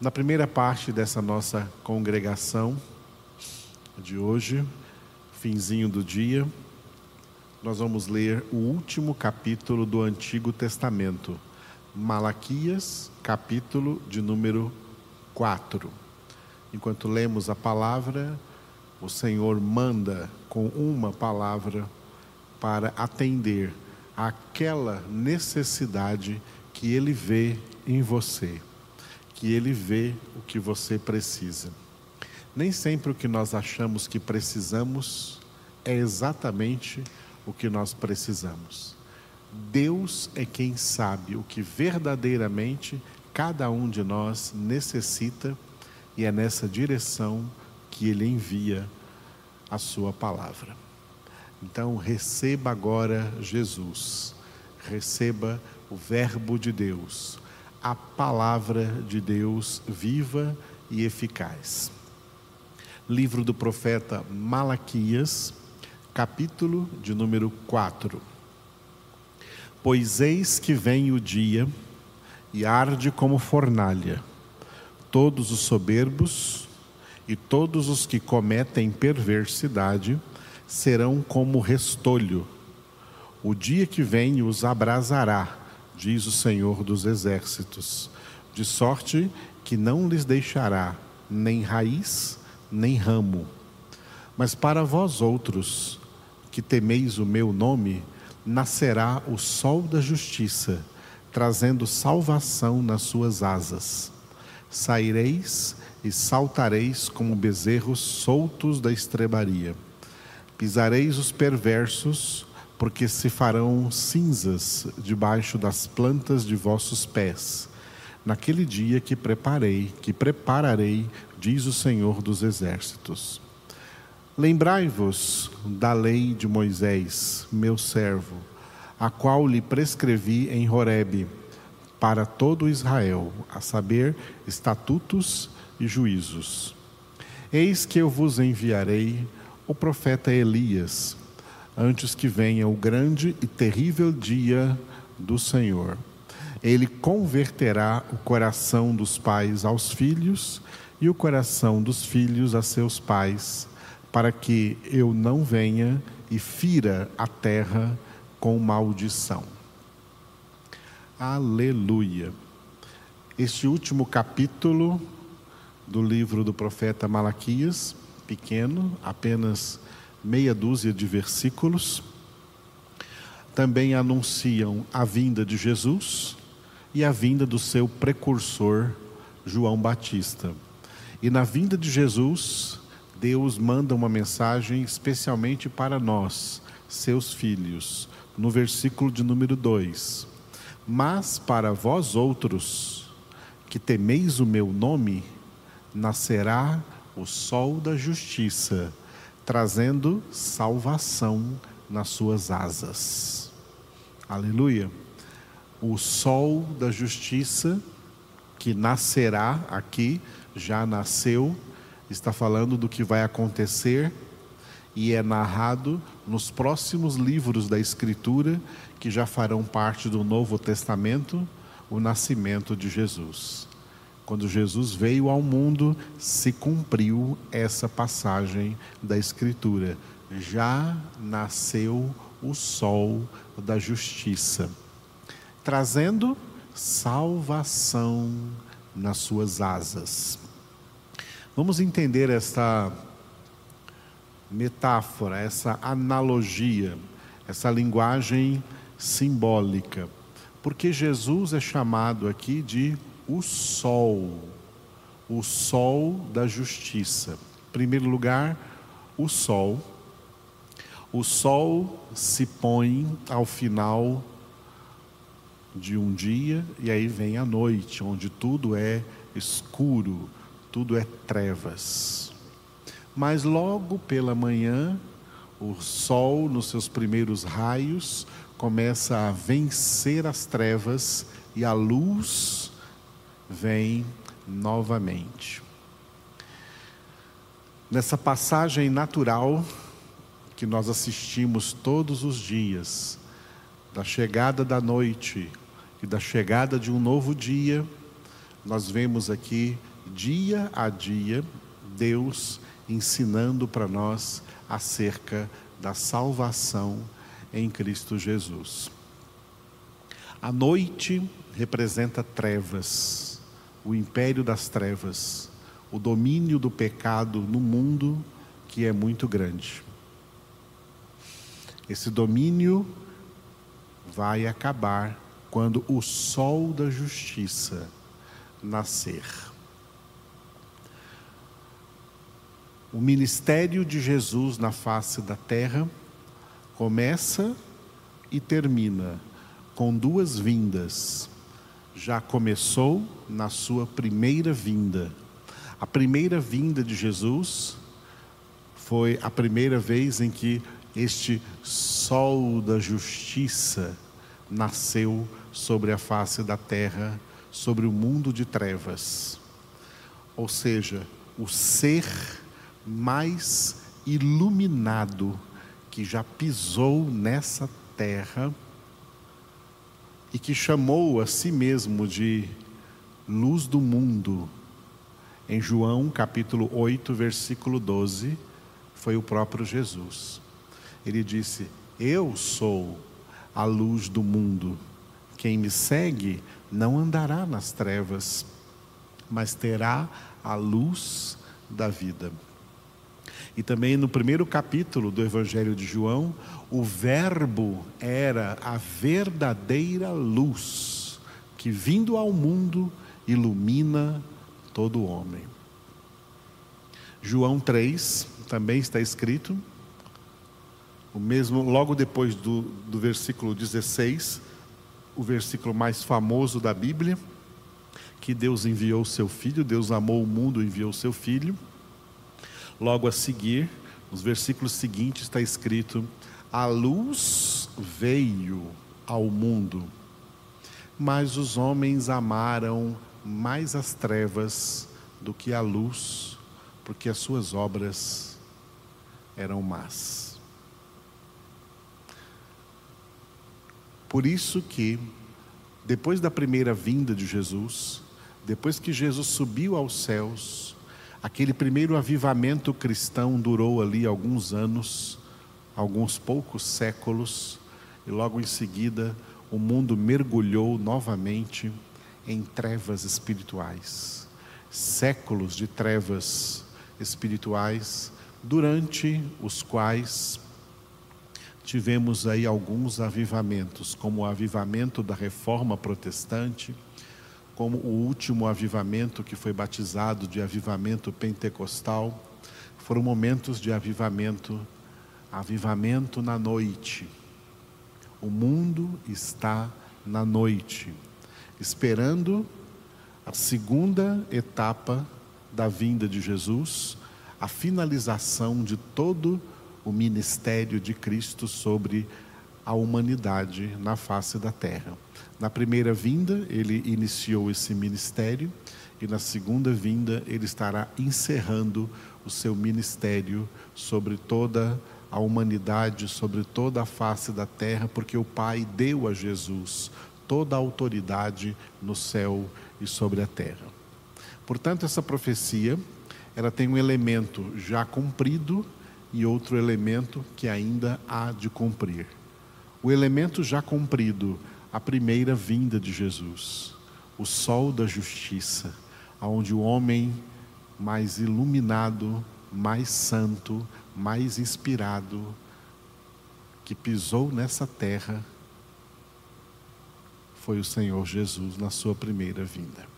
Na primeira parte dessa nossa congregação de hoje, finzinho do dia, nós vamos ler o último capítulo do Antigo Testamento, Malaquias, capítulo de número 4. Enquanto lemos a palavra, o Senhor manda com uma palavra para atender àquela necessidade que Ele vê em você, que Ele vê o que você precisa. Nem sempre o que nós achamos que precisamos é exatamente o que nós precisamos. Deus é quem sabe o que verdadeiramente cada um de nós necessita e é nessa direção que Ele envia a Sua palavra. Então, receba agora Jesus, receba o Verbo de Deus, a palavra de Deus viva e eficaz. Livro do profeta Malaquias, capítulo de número 4. Pois eis que vem o dia e arde como fornalha, todos os soberbos e todos os que cometem perversidade serão como restolho. O dia que vem os abrasará, diz o Senhor dos Exércitos, de sorte que não lhes deixará nem raiz, nem ramo. Mas para vós outros, que temeis o meu nome, nascerá o sol da justiça, trazendo salvação nas suas asas. Saireis e saltareis como bezerros soltos da estrebaria. Pisareis os perversos, porque se farão cinzas debaixo das plantas de vossos pés. Naquele dia que preparei, que prepararei, diz o Senhor dos Exércitos. Lembrai-vos da lei de Moisés, meu servo, a qual lhe prescrevi em Horebe, para todo Israel, a saber, estatutos e juízos. Eis que eu vos enviarei o profeta Elias, antes que venha o grande e terrível dia do Senhor. Ele converterá o coração dos pais aos filhos e o coração dos filhos a seus pais para que eu não venha e fira a terra com maldição. Aleluia. Este último capítulo do livro do profeta Malaquias, pequeno, apenas meia dúzia de versículos, também anunciam a vinda de Jesus e a vinda do seu precursor, João Batista. E na vinda de Jesus, Deus manda uma mensagem especialmente para nós, seus filhos, no versículo de número 2. Mas para vós outros, que temeis o meu nome, nascerá o sol da justiça, trazendo salvação nas suas asas. Aleluia. O sol da justiça que nascerá aqui, já nasceu está falando do que vai acontecer e é narrado nos próximos livros da Escritura que já farão parte do Novo Testamento, o nascimento de Jesus. Quando Jesus veio ao mundo, se cumpriu essa passagem da Escritura. Já nasceu o sol da justiça, trazendo salvação nas suas asas. Vamos entender esta metáfora, essa analogia, essa linguagem simbólica. Porque Jesus é chamado aqui de o sol, o sol da justiça. Em primeiro lugar, o sol. O sol se põe ao final de um dia e aí vem a noite, onde tudo é escuro, tudo é trevas. Mas logo pela manhã, o sol, nos seus primeiros raios, começa a vencer as trevas e a luz vem novamente. Nessa passagem natural que nós assistimos todos os dias, da chegada da noite e da chegada de um novo dia, nós vemos aqui dia a dia, Deus ensinando para nós acerca da salvação em Cristo Jesus. A noite representa trevas, o império das trevas, o domínio do pecado no mundo que é muito grande. Esse domínio vai acabar quando o sol da justiça nascer. O ministério de Jesus na face da terra começa e termina com duas vindas. Já começou na sua primeira vinda. A primeira vinda de Jesus foi a primeira vez em que este sol da justiça nasceu sobre a face da terra, sobre o mundo de trevas. Ou seja, o ser mais iluminado que já pisou nessa terra e que chamou a si mesmo de luz do mundo. Em João capítulo 8, versículo 12, foi o próprio Jesus. Ele disse: Eu sou a luz do mundo. Quem me segue não andará nas trevas, mas terá a luz da vida. E também no primeiro capítulo do Evangelho de João, o Verbo era a verdadeira luz que, vindo ao mundo, ilumina todo homem. João 3 também está escrito, o mesmo, logo depois do, do versículo 16, o versículo mais famoso da Bíblia, que Deus enviou seu filho, Deus amou o mundo, enviou o seu filho. Logo a seguir, nos versículos seguintes está escrito: A luz veio ao mundo, mas os homens amaram mais as trevas do que a luz, porque as suas obras eram más. Por isso que, depois da primeira vinda de Jesus, depois que Jesus subiu aos céus, aquele primeiro avivamento cristão durou ali alguns anos, alguns poucos séculos, e logo em seguida o mundo mergulhou novamente em trevas espirituais. Séculos de trevas espirituais, durante os quais tivemos aí alguns avivamentos, como o avivamento da reforma protestante, como o último avivamento que foi batizado de avivamento pentecostal. Foram momentos de avivamento, avivamento na noite. O mundo está na noite, esperando a segunda etapa da vinda de Jesus, a finalização de todo o ministério de Cristo sobre a humanidade na face da terra. Na primeira vinda, ele iniciou esse ministério, e na segunda vinda, ele estará encerrando o seu ministério sobre toda a humanidade, sobre toda a face da terra, porque o Pai deu a Jesus toda a autoridade no céu e sobre a terra. Portanto, essa profecia, ela tem um elemento já cumprido e outro elemento que ainda há de cumprir. O elemento já cumprido, a primeira vinda de Jesus, o sol da justiça, aonde o homem mais iluminado, mais santo, mais inspirado, que pisou nessa terra, foi o Senhor Jesus na sua primeira vinda.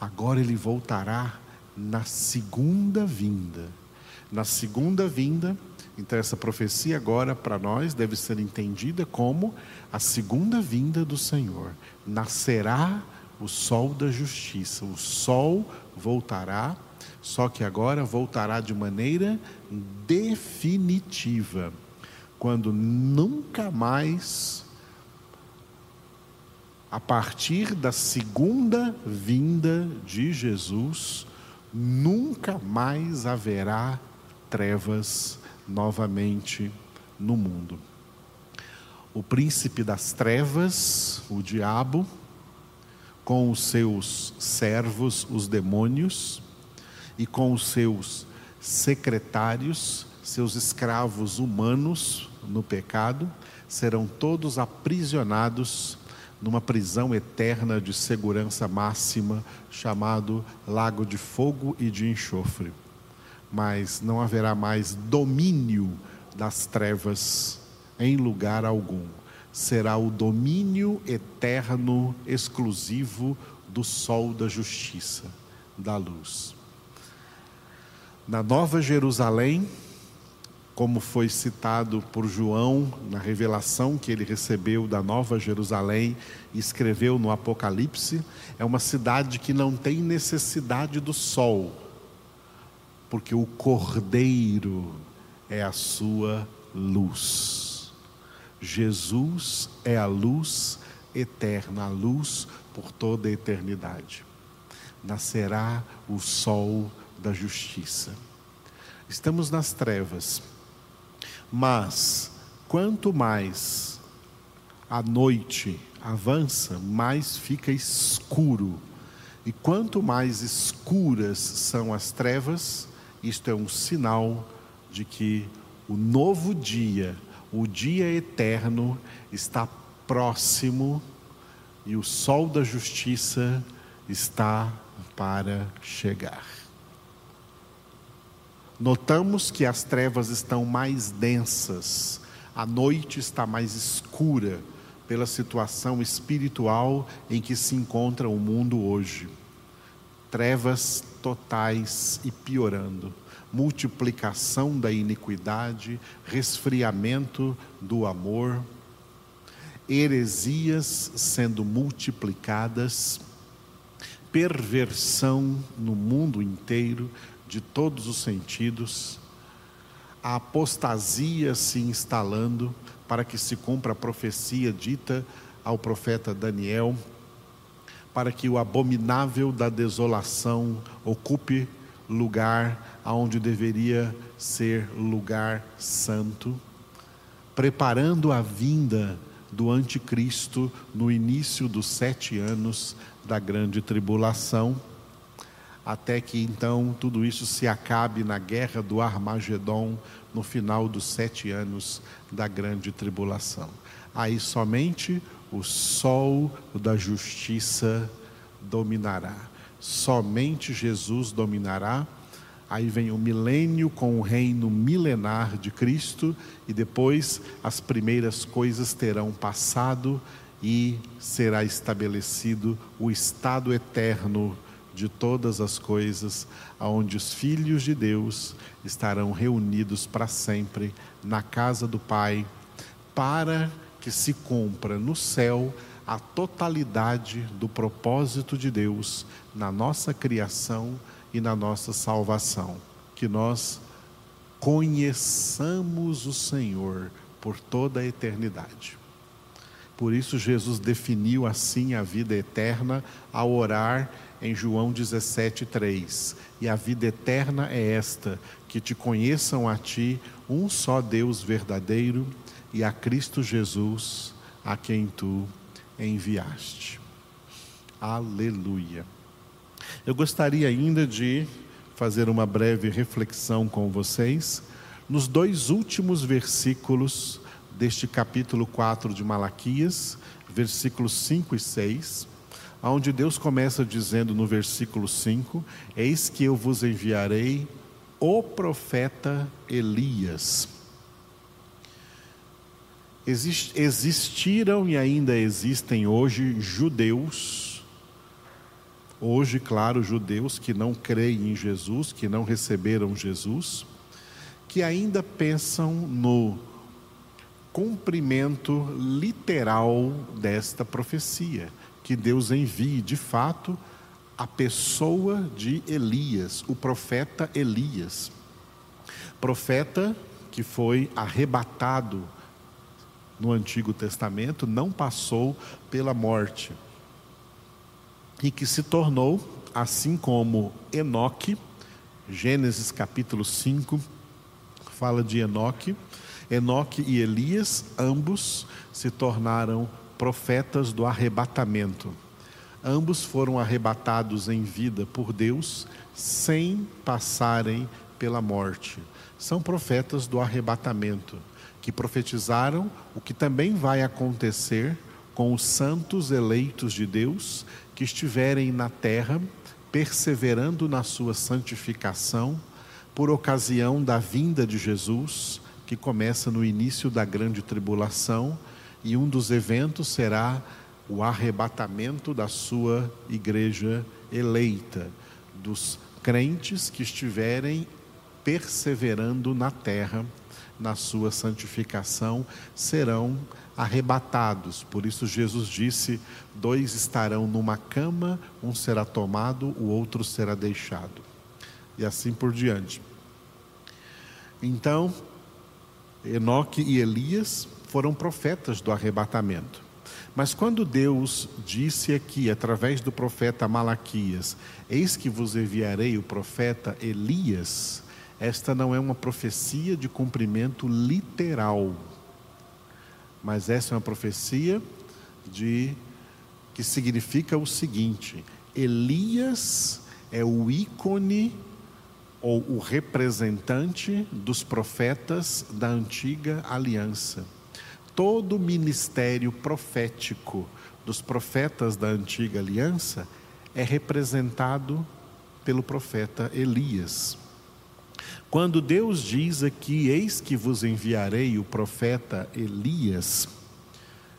Agora ele voltará na segunda vinda na segunda vinda. Então, essa profecia agora para nós deve ser entendida como a segunda vinda do Senhor. Nascerá o sol da justiça, o sol voltará, só que agora voltará de maneira definitiva, quando nunca mais, a partir da segunda vinda de Jesus, nunca mais haverá trevas novamente no mundo. O príncipe das trevas, o diabo, com os seus servos, os demônios, e com os seus secretários, seus escravos humanos no pecado, serão todos aprisionados numa prisão eterna de segurança máxima, chamado Lago de Fogo e de Enxofre. Mas não haverá mais domínio das trevas em lugar algum. Será o domínio eterno, exclusivo do sol da justiça, da luz. Na Nova Jerusalém, como foi citado por João na revelação que ele recebeu da Nova Jerusalém e escreveu no Apocalipse, é uma cidade que não tem necessidade do sol, porque o Cordeiro é a sua luz. Jesus é a luz eterna, a luz por toda a eternidade. Nascerá o sol da justiça. Estamos nas trevas, mas quanto mais a noite avança, mais fica escuro. E quanto mais escuras são as trevas, isto é um sinal de que o novo dia, o dia eterno, está próximo e o sol da justiça está para chegar. Notamos que as trevas estão mais densas, a noite está mais escura pela situação espiritual em que se encontra o mundo hoje. Trevas totais e piorando, multiplicação da iniquidade, resfriamento do amor, heresias sendo multiplicadas, perversão no mundo inteiro, de todos os sentidos, a apostasia se instalando para que se cumpra a profecia dita ao profeta Daniel, para que o abominável da desolação ocupe lugar aonde deveria ser lugar santo, preparando a vinda do anticristo no início dos sete anos da grande tribulação até que então tudo isso se acabe na guerra do Armagedon, no final dos sete anos da grande tribulação. Aí somente o sol da justiça dominará. Somente Jesus dominará. Aí vem o milênio com o reino milenar de Cristo, e depois as primeiras coisas terão passado e será estabelecido o estado eterno de todas as coisas, aonde os filhos de Deus estarão reunidos para sempre na casa do Pai, para que se cumpra no céu a totalidade do propósito de Deus na nossa criação e na nossa salvação. Que nós conheçamos o Senhor por toda a eternidade. Por isso, Jesus definiu assim a vida eterna ao orar em João 17:3. E a vida eterna é esta: que te conheçam a ti, um só Deus verdadeiro, e a Cristo Jesus, a quem tu enviaste. Aleluia. Eu gostaria ainda de fazer uma breve reflexão com vocês nos dois últimos versículos deste capítulo 4 de Malaquias, versículos 5 e 6 onde Deus começa dizendo no versículo 5: Eis que eu vos enviarei o profeta Elias. existiram e ainda existem hoje judeus, hoje, claro, judeus que não creem em Jesus, que não receberam Jesus, que ainda pensam no cumprimento literal desta profecia que Deus envie de fato a pessoa de Elias, o profeta Elias. Profeta que foi arrebatado no Antigo Testamento, não passou pela morte. E que se tornou, assim como Enoque, Gênesis capítulo 5, fala de Enoque. Enoque e Elias, ambos se tornaram profetas do arrebatamento. ambos foram arrebatados em vida por Deus sem passarem pela morte. São profetas do arrebatamento, que profetizaram o que também vai acontecer com os santos eleitos de Deus que estiverem na terra, perseverando na sua santificação, por ocasião da vinda de Jesus, que começa no início da grande tribulação, e um dos eventos será o arrebatamento da sua igreja eleita, dos crentes que estiverem perseverando na terra, na sua santificação, serão arrebatados. Por isso, Jesus disse: dois estarão numa cama, um será tomado, o outro será deixado. E assim por diante. Então, Enoque e Elias foram profetas do arrebatamento. Mas quando Deus disse aqui, através do profeta Malaquias: Eis que vos enviarei o profeta Elias, esta não é uma profecia de cumprimento literal, mas essa é uma profecia de que significa o seguinte: Elias é o ícone ou o representante dos profetas da antiga aliança. Todo o ministério profético dos profetas da antiga aliança é representado pelo profeta Elias. Quando Deus diz aqui: Eis que vos enviarei o profeta Elias,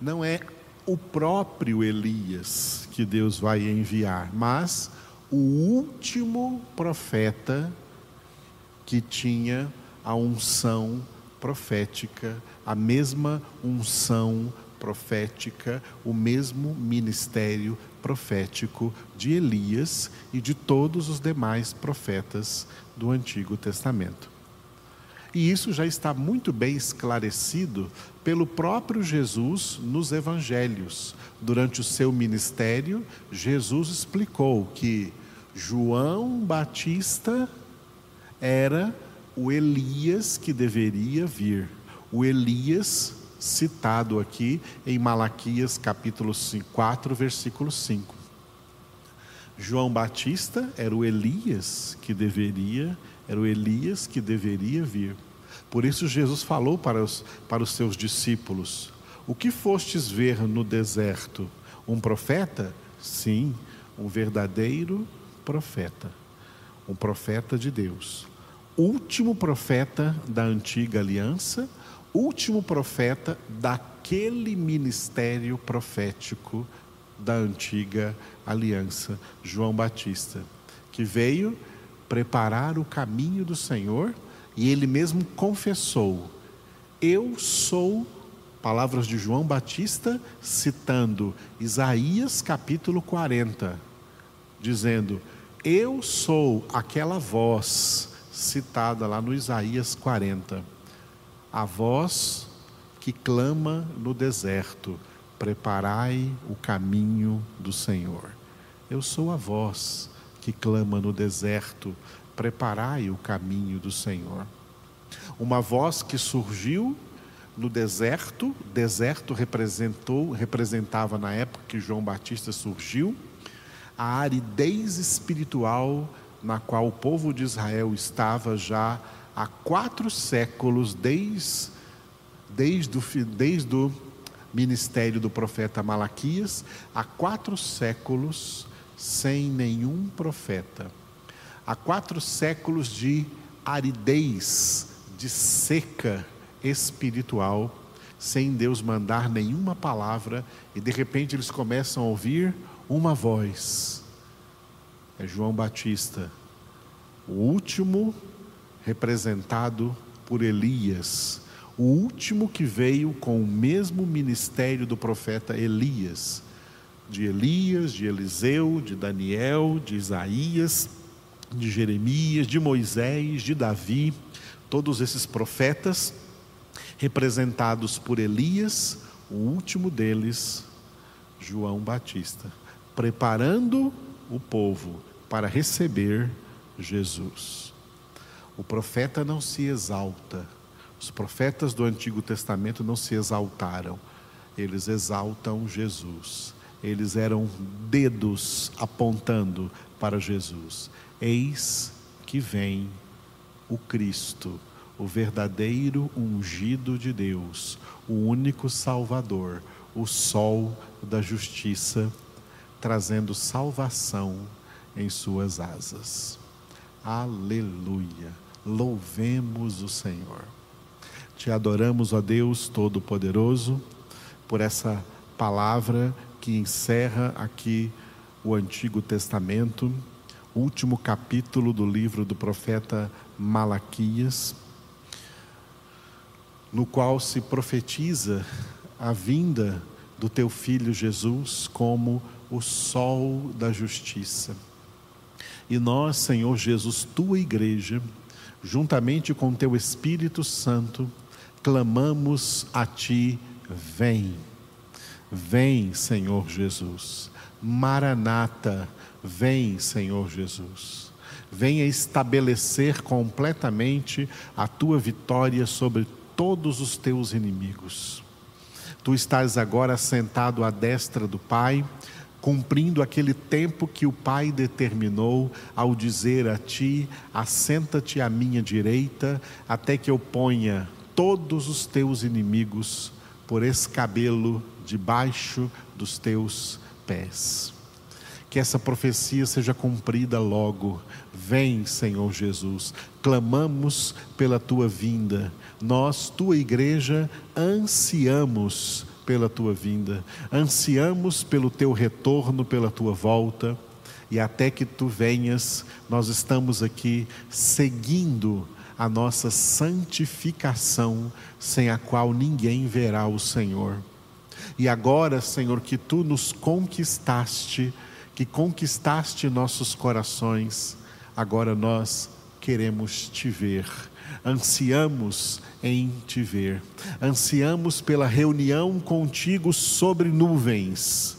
não é o próprio Elias que Deus vai enviar, mas o último profeta que tinha a unção profética, a mesma unção profética, o mesmo ministério profético de Elias e de todos os demais profetas do Antigo Testamento. E isso já está muito bem esclarecido pelo próprio Jesus nos evangelhos. Durante o seu ministério, Jesus explicou que João Batista era o Elias que deveria vir. O Elias citado aqui em Malaquias capítulo 4, versículo 5. João Batista era o Elias que deveria, era o Elias que deveria vir. Por isso Jesus falou para os, para os seus discípulos: O que fostes ver no deserto? Um profeta? Sim, um verdadeiro profeta. Um profeta de Deus. Último profeta da antiga aliança, último profeta daquele ministério profético da antiga aliança, João Batista, que veio preparar o caminho do Senhor e ele mesmo confessou: Eu sou, palavras de João Batista, citando Isaías capítulo 40, dizendo: Eu sou aquela voz citada lá no Isaías 40, a voz que clama no deserto Preparai o caminho do Senhor. Eu sou a voz que clama no deserto, preparai o caminho do Senhor. Uma voz que surgiu no deserto, deserto representou, representava na época que João Batista surgiu, a aridez espiritual na qual o povo de Israel estava já É João Batista, o último representado por Elias, o último que veio com o mesmo ministério do profeta Elias, de Elias, de Eliseu, de Daniel, de Isaías, de Jeremias, de Moisés, de Davi, todos esses profetas representados por Elias, o último deles, João Batista, preparando o povo para receber Jesus. O profeta não se exalta, os profetas do Antigo Testamento não se exaltaram, eles exaltam Jesus. eles eram dedos apontando para Jesus. Eis que vem o Cristo, o verdadeiro ungido de Deus, o único Salvador, o Sol da justiça, trazendo salvação em suas asas. Aleluia! Louvemos o Senhor. Te adoramos, ó Deus Todo-Poderoso, por essa palavra que encerra aqui o Antigo Testamento, último capítulo do livro do profeta Malaquias, no qual se profetiza a vinda do teu filho Jesus como o sol da justiça. E nós, Senhor Jesus, tua igreja, juntamente com teu Espírito Santo, clamamos a ti, vem. Vem, Senhor Jesus. Maranata, vem, Senhor Jesus. Venha estabelecer completamente a tua vitória sobre todos os teus inimigos. Tu estás agora sentado à destra do Pai, cumprindo aquele tempo que o Pai determinou ao dizer a ti: Assenta-te à minha direita, até que eu ponha todos os teus inimigos por escabelo debaixo dos teus pés. Que essa profecia seja cumprida logo. Vem, Senhor Jesus. Clamamos pela tua vinda. Nós, tua igreja, ansiamos pela tua vinda, ansiamos pelo teu retorno, pela tua volta, e até que tu venhas, nós estamos aqui seguindo a nossa santificação, sem a qual ninguém verá o Senhor. E agora, Senhor, que tu nos conquistaste, que conquistaste nossos corações, agora nós queremos te ver ansiamos em te ver, ansiamos pela reunião contigo sobre nuvens,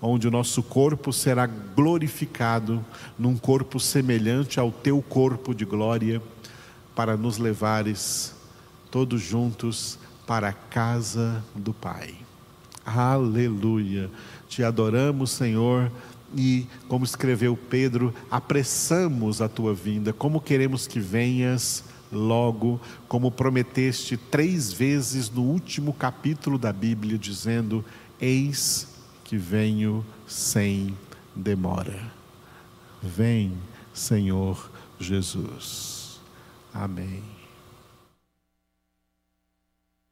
onde o nosso corpo será glorificado num corpo semelhante ao teu corpo de glória, para nos levares todos juntos para a casa do Pai. Aleluia! Te adoramos, Senhor e, como escreveu Pedro, apressamos a tua vinda, como queremos que venhas logo, como prometeste três vezes no último capítulo da Bíblia, dizendo: Eis que venho sem demora. Vem, Senhor Jesus. Amém.